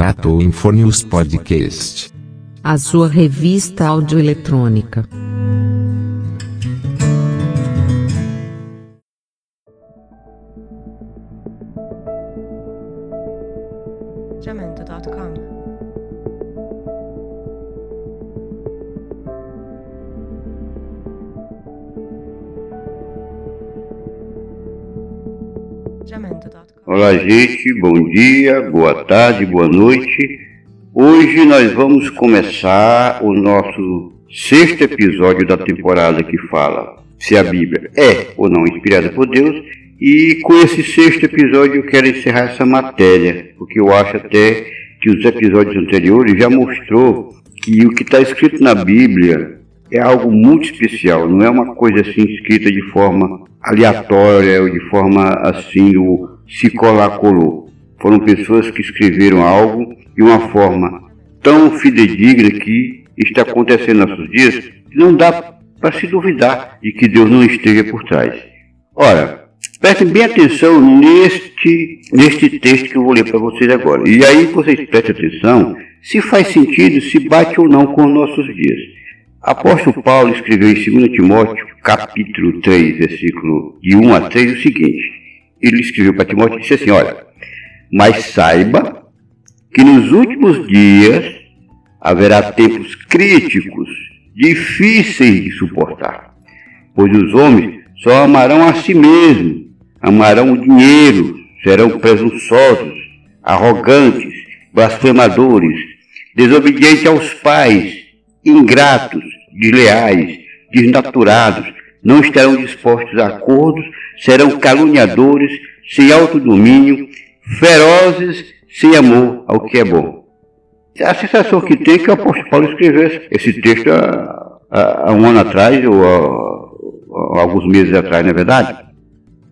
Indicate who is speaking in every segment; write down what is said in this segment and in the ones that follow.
Speaker 1: Tato Infornews Podcast.
Speaker 2: A sua revista audioeletrônica.
Speaker 3: Jamendo.com
Speaker 4: Olá, gente, bom dia, boa tarde, boa noite. Hoje nós vamos começar o nosso sexto episódio da temporada que fala se a Bíblia é ou não inspirada por Deus. E com esse sexto episódio eu quero encerrar essa matéria, porque eu acho até que os episódios anteriores já mostrou que o que está escrito na Bíblia é algo muito especial, não é uma coisa assim escrita de forma aleatória ou de forma assim, o colou. Foram pessoas que escreveram algo de uma forma tão fidedigna que está acontecendo nos nossos dias que não dá para se duvidar de que Deus não esteja por trás. Ora, prestem bem atenção neste, neste texto que eu vou ler para vocês agora. E aí vocês prestem atenção se faz sentido, se bate ou não com os nossos dias. Apóstolo Paulo escreveu em 2 Timóteo, capítulo 3, versículo de 1 a 3, o seguinte. Ele escreveu para Timóteo e disse assim, olha, mas saiba que nos últimos dias haverá tempos críticos, difíceis de suportar, pois os homens só amarão a si mesmos, amarão o dinheiro, serão presunçosos, arrogantes, blasfemadores, desobedientes aos pais, ingratos, desleais, desnaturados, não estarão dispostos a acordos, serão caluniadores, sem autodomínio, ferozes, sem amor ao que é bom. A sensação que tem é que o apóstolo Paulo escreveu esse texto há, há, um ano atrás, ou há, há alguns meses atrás, não é verdade?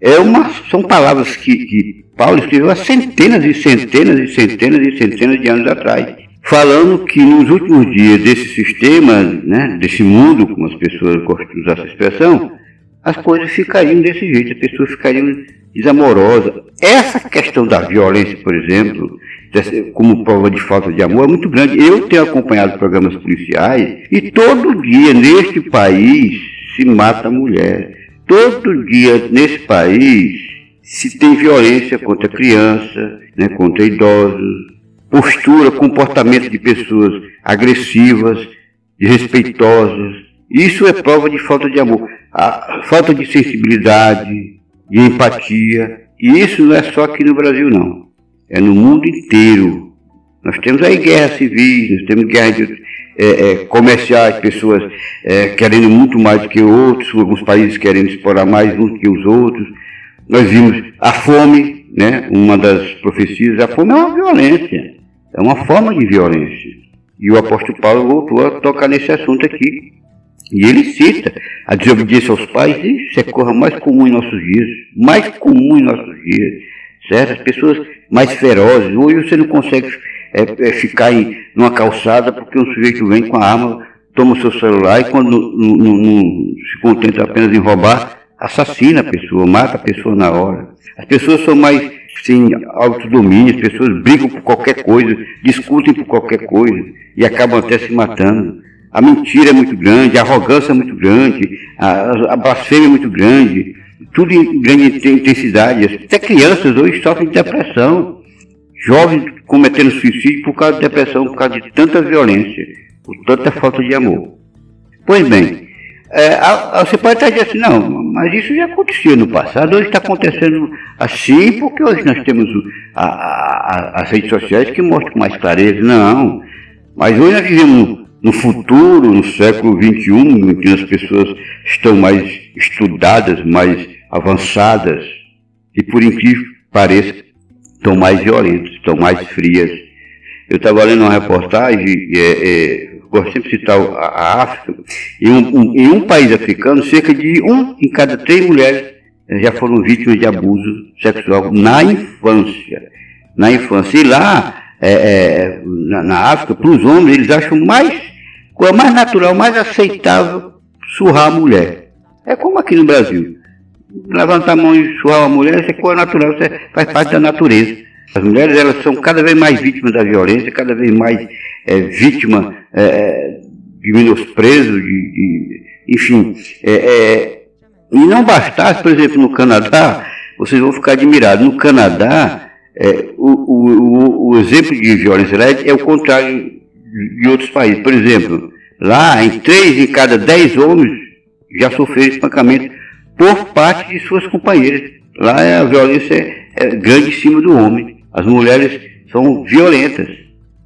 Speaker 4: É uma, são palavras que, que Paulo escreveu há centenas e centenas e centenas e centenas de anos atrás falando que nos últimos dias desse sistema, né, desse mundo, como as pessoas gostam de usar essa expressão, as coisas ficariam desse jeito, as pessoas ficariam desamorosas. Essa questão da violência, por exemplo, como prova de falta de amor, é muito grande. Eu tenho acompanhado programas policiais e todo dia neste país se mata mulher. Todo dia nesse país se tem violência contra criança, né, contra idosos, postura, comportamento de pessoas agressivas, desrespeitosas. Isso é prova de falta de amor, a falta de sensibilidade, de empatia. E isso não é só aqui no Brasil, não. É no mundo inteiro. Nós temos aí guerras civis, nós temos guerras de, é, é, comerciais, pessoas é, querendo muito mais do que outros, alguns países querendo explorar mais uns que os outros. Nós vimos a fome, né? uma das profecias, a fome é uma violência. É uma forma de violência. E o apóstolo Paulo voltou a tocar nesse assunto aqui. E ele cita a desobediência aos pais, isso é coisa mais comum em nossos dias, mais comum em nossos dias, certo? As pessoas mais ferozes, hoje você não consegue é, é, ficar em numa calçada porque um sujeito vem com a arma, toma o seu celular e quando não se contenta apenas em roubar, assassina a pessoa, mata a pessoa na hora. As pessoas são mais sem autodomínio, as pessoas brigam por qualquer coisa, discutem por qualquer coisa e acabam até se matando. A mentira é muito grande, a arrogância é muito grande, a, a blasfêmia é muito grande, tudo em grande intensidade. Até crianças hoje sofrem de depressão, jovens cometendo suicídio por causa de depressão, por causa de tanta violência, por tanta falta de amor. Pois bem, é, você pode estar dizendo assim, não, mas isso já acontecia no passado, hoje está acontecendo assim, porque hoje nós temos a, a, as redes sociais que mostram mais clareza. Não, mas hoje nós vivemos no futuro, no século XXI, em que as pessoas estão mais estudadas, mais avançadas, e por incrível que pareça, estão mais violentas, estão mais frias. Eu estava lendo uma reportagem, é, é, gosto sempre de citar a África, em um, um, em um país africano, cerca de um em cada três mulheres eh, já foram vítimas de abuso sexual na infância. Na infância. E lá, é, na, na, África, para os homens, eles acham mais, é mais natural, mais aceitável surrar a mulher. É como aqui no Brasil. Levantar a mão e surrar uma mulher, isso é coisa natural, isso é, faz parte da natureza. As mulheres elas são cada vez mais vítimas da violência, cada vez mais é, vítimas é, de menosprezo, de, de enfim. É, é, e não bastasse, por exemplo, no Canadá, vocês vão ficar admirados, no Canadá, é, o, o, o, exemplo de violência é o contrário de outros países. Por exemplo, lá em três em cada dez homens já sofreram espancamento por parte de suas companheiras. Lá a violência é, é grande em cima do homem. As mulheres são violentas.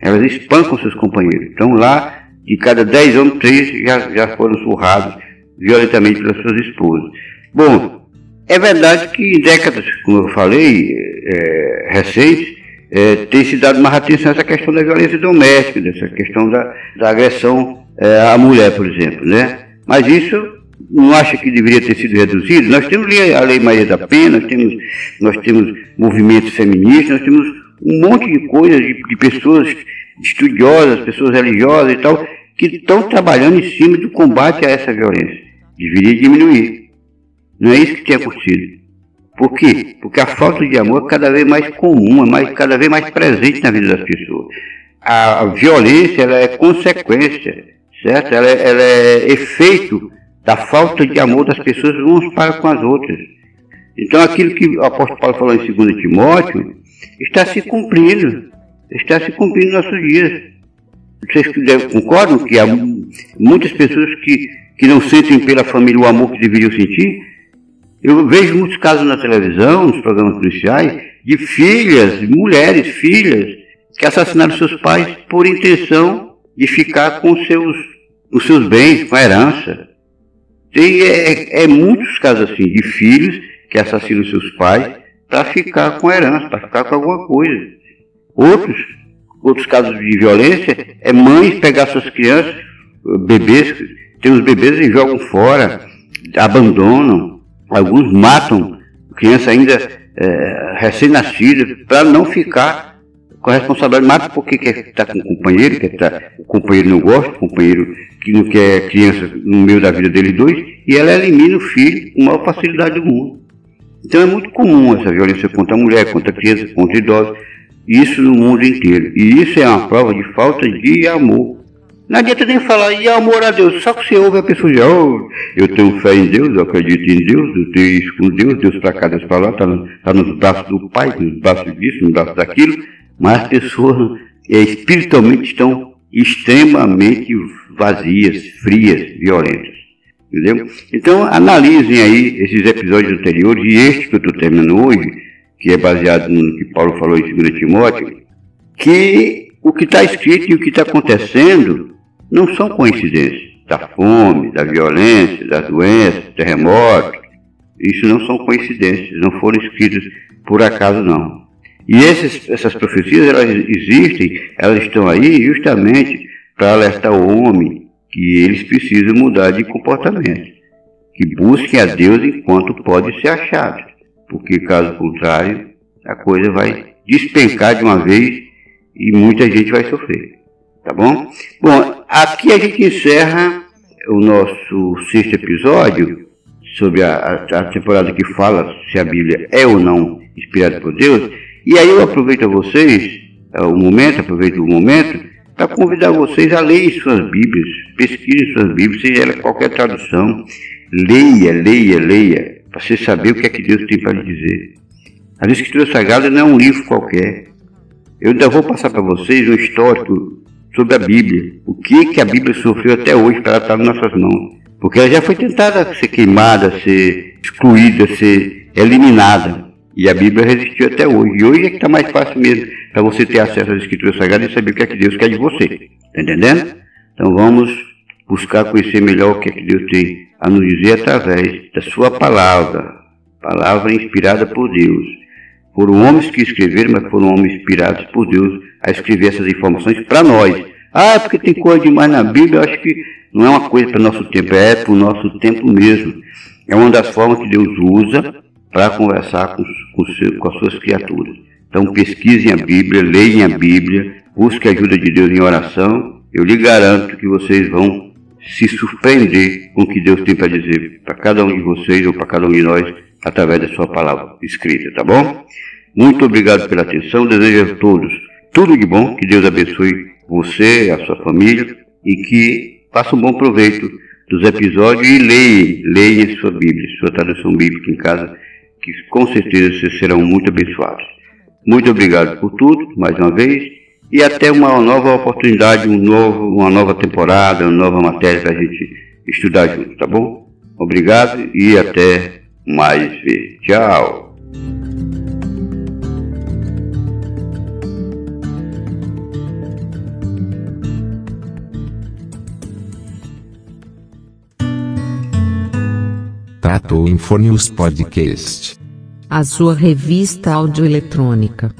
Speaker 4: Elas espancam seus companheiros. Então lá, de cada dez homens, três já, já foram surrados violentamente pelas suas esposas. Bom, é verdade que em décadas, como eu falei, é, recentes, é, tem se dado mais atenção a essa questão da violência doméstica, dessa questão da, da agressão é, à mulher, por exemplo, né? Mas isso não acha que deveria ter sido reduzido? Nós temos a Lei Maria da Pena, nós temos, nós temos movimentos feministas, nós temos um monte de coisas, de, de pessoas estudiosas, pessoas religiosas e tal, que estão trabalhando em cima do combate a essa violência. Deveria diminuir. Não é isso que tem acontecido. Por quê? Porque a falta de amor é cada vez mais comum, é mais, cada vez mais presente na vida das pessoas. A, violência ela é consequência, certo? Ela, é, ela é efeito da falta de amor das pessoas uns para com as outras. Então aquilo que o apóstolo Paulo falou em 2 Timóteo está se cumprindo, está se cumprindo nos nossos dias. Vocês concordam que há muitas pessoas que, que não sentem pela família o amor que deveriam sentir? Eu vejo muitos casos na televisão, nos programas policiais, de filhas, mulheres, filhas, que assassinaram seus pais por intenção de ficar com seus, os seus bens, com a herança. Tem é, é, muitos casos assim, de filhos que assassinam seus pais para ficar com a herança, para ficar com alguma coisa. Outros, outros casos de violência é mães pegar suas crianças, bebês, tem os bebês e jogam fora, abandonam, Alguns matam criança ainda é, recém-nascida para não ficar com a responsabilidade. Mata porque quer estar com o companheiro, quer estar, o companheiro não gosta, o companheiro que não quer criança no meio da vida deles dois, e ela elimina o filho com a maior facilidade do mundo. Então é muito comum essa violência contra a mulher, contra a criança, contra idosos, isso no mundo inteiro. E isso é uma prova de falta de amor. Não adianta nem falar, e amor a Deus, só que você ouve a pessoa já, oh, eu tenho fé em Deus, eu acredito em Deus, eu tenho isso com Deus, Deus para cá, Deus para lá, está tá nos braços do Pai, nos braços disso, nos braços daquilo, mas as pessoas é, espiritualmente estão extremamente vazias, frias, violentas. Entendeu? Então, analisem aí esses episódios anteriores e este que eu estou terminando hoje, que é baseado no que Paulo falou em 2 Timóteo, que o que está escrito e o que está acontecendo não são coincidências. Da fome, da violência, das doenças, terremotos. Isso não são coincidências, não foram escritas por acaso não. E esses, essas profecias, elas existem, elas estão aí justamente para alertar o homem que eles precisam mudar de comportamento. Que busquem a Deus enquanto pode ser achado. Porque caso contrário, a coisa vai despencar de uma vez e muita gente vai sofrer. Tá bom? Bom, aqui a gente encerra o nosso sexto episódio sobre a, a, temporada que fala se a Bíblia é ou não inspirada por Deus. E aí eu aproveito a vocês, é, o momento, aproveito o momento, para convidar vocês a lerem suas Bíblias, pesquisem suas Bíblias, seja ela qualquer tradução, leia, leia, leia, para você saber o que é que Deus tem para lhe dizer. A Escritura Sagrada não é um livro qualquer. Eu ainda vou passar para vocês um histórico sobre a Bíblia. O que, que a Bíblia sofreu até hoje para estar nas nossas mãos. Porque ela já foi tentada ser queimada, ser excluída, ser eliminada. E a Bíblia resistiu até hoje. E hoje é que está mais fácil mesmo para você ter acesso às Escrituras Sagradas e saber o que é que Deus quer de você. Está entendendo? Então vamos buscar conhecer melhor o que é que Deus tem a nos dizer através da sua palavra. Palavra inspirada por Deus. Foram homens que escreveram, mas foram homens inspirados por Deus a escrever essas informações para nós. Ah, porque tem coisa demais na Bíblia, eu acho que não é uma coisa para o nosso tempo, é para o nosso tempo mesmo. É uma das formas que Deus usa para conversar com, com, seu, com as suas criaturas. Então pesquisem a Bíblia, leiam a Bíblia, busquem a ajuda de Deus em oração. Eu lhe garanto que vocês vão se surpreender com o que Deus tem para dizer para cada um de vocês ou para cada um de nós através da sua palavra escrita, tá bom? Muito obrigado pela atenção. Desejo a todos tudo de bom. Que Deus abençoe você, a sua família e que faça um bom proveito dos episódios e leia, leia sua Bíblia, sua tradução bíblica em casa, que com certeza vocês serão muito abençoados. Muito obrigado por tudo, mais uma vez, e até uma nova oportunidade, um novo, uma nova temporada, uma nova matéria para a gente estudar junto, tá bom? Obrigado e até mais vezes. Tchau!
Speaker 1: Infonius Podcast.
Speaker 2: A sua revista audioeletrônica.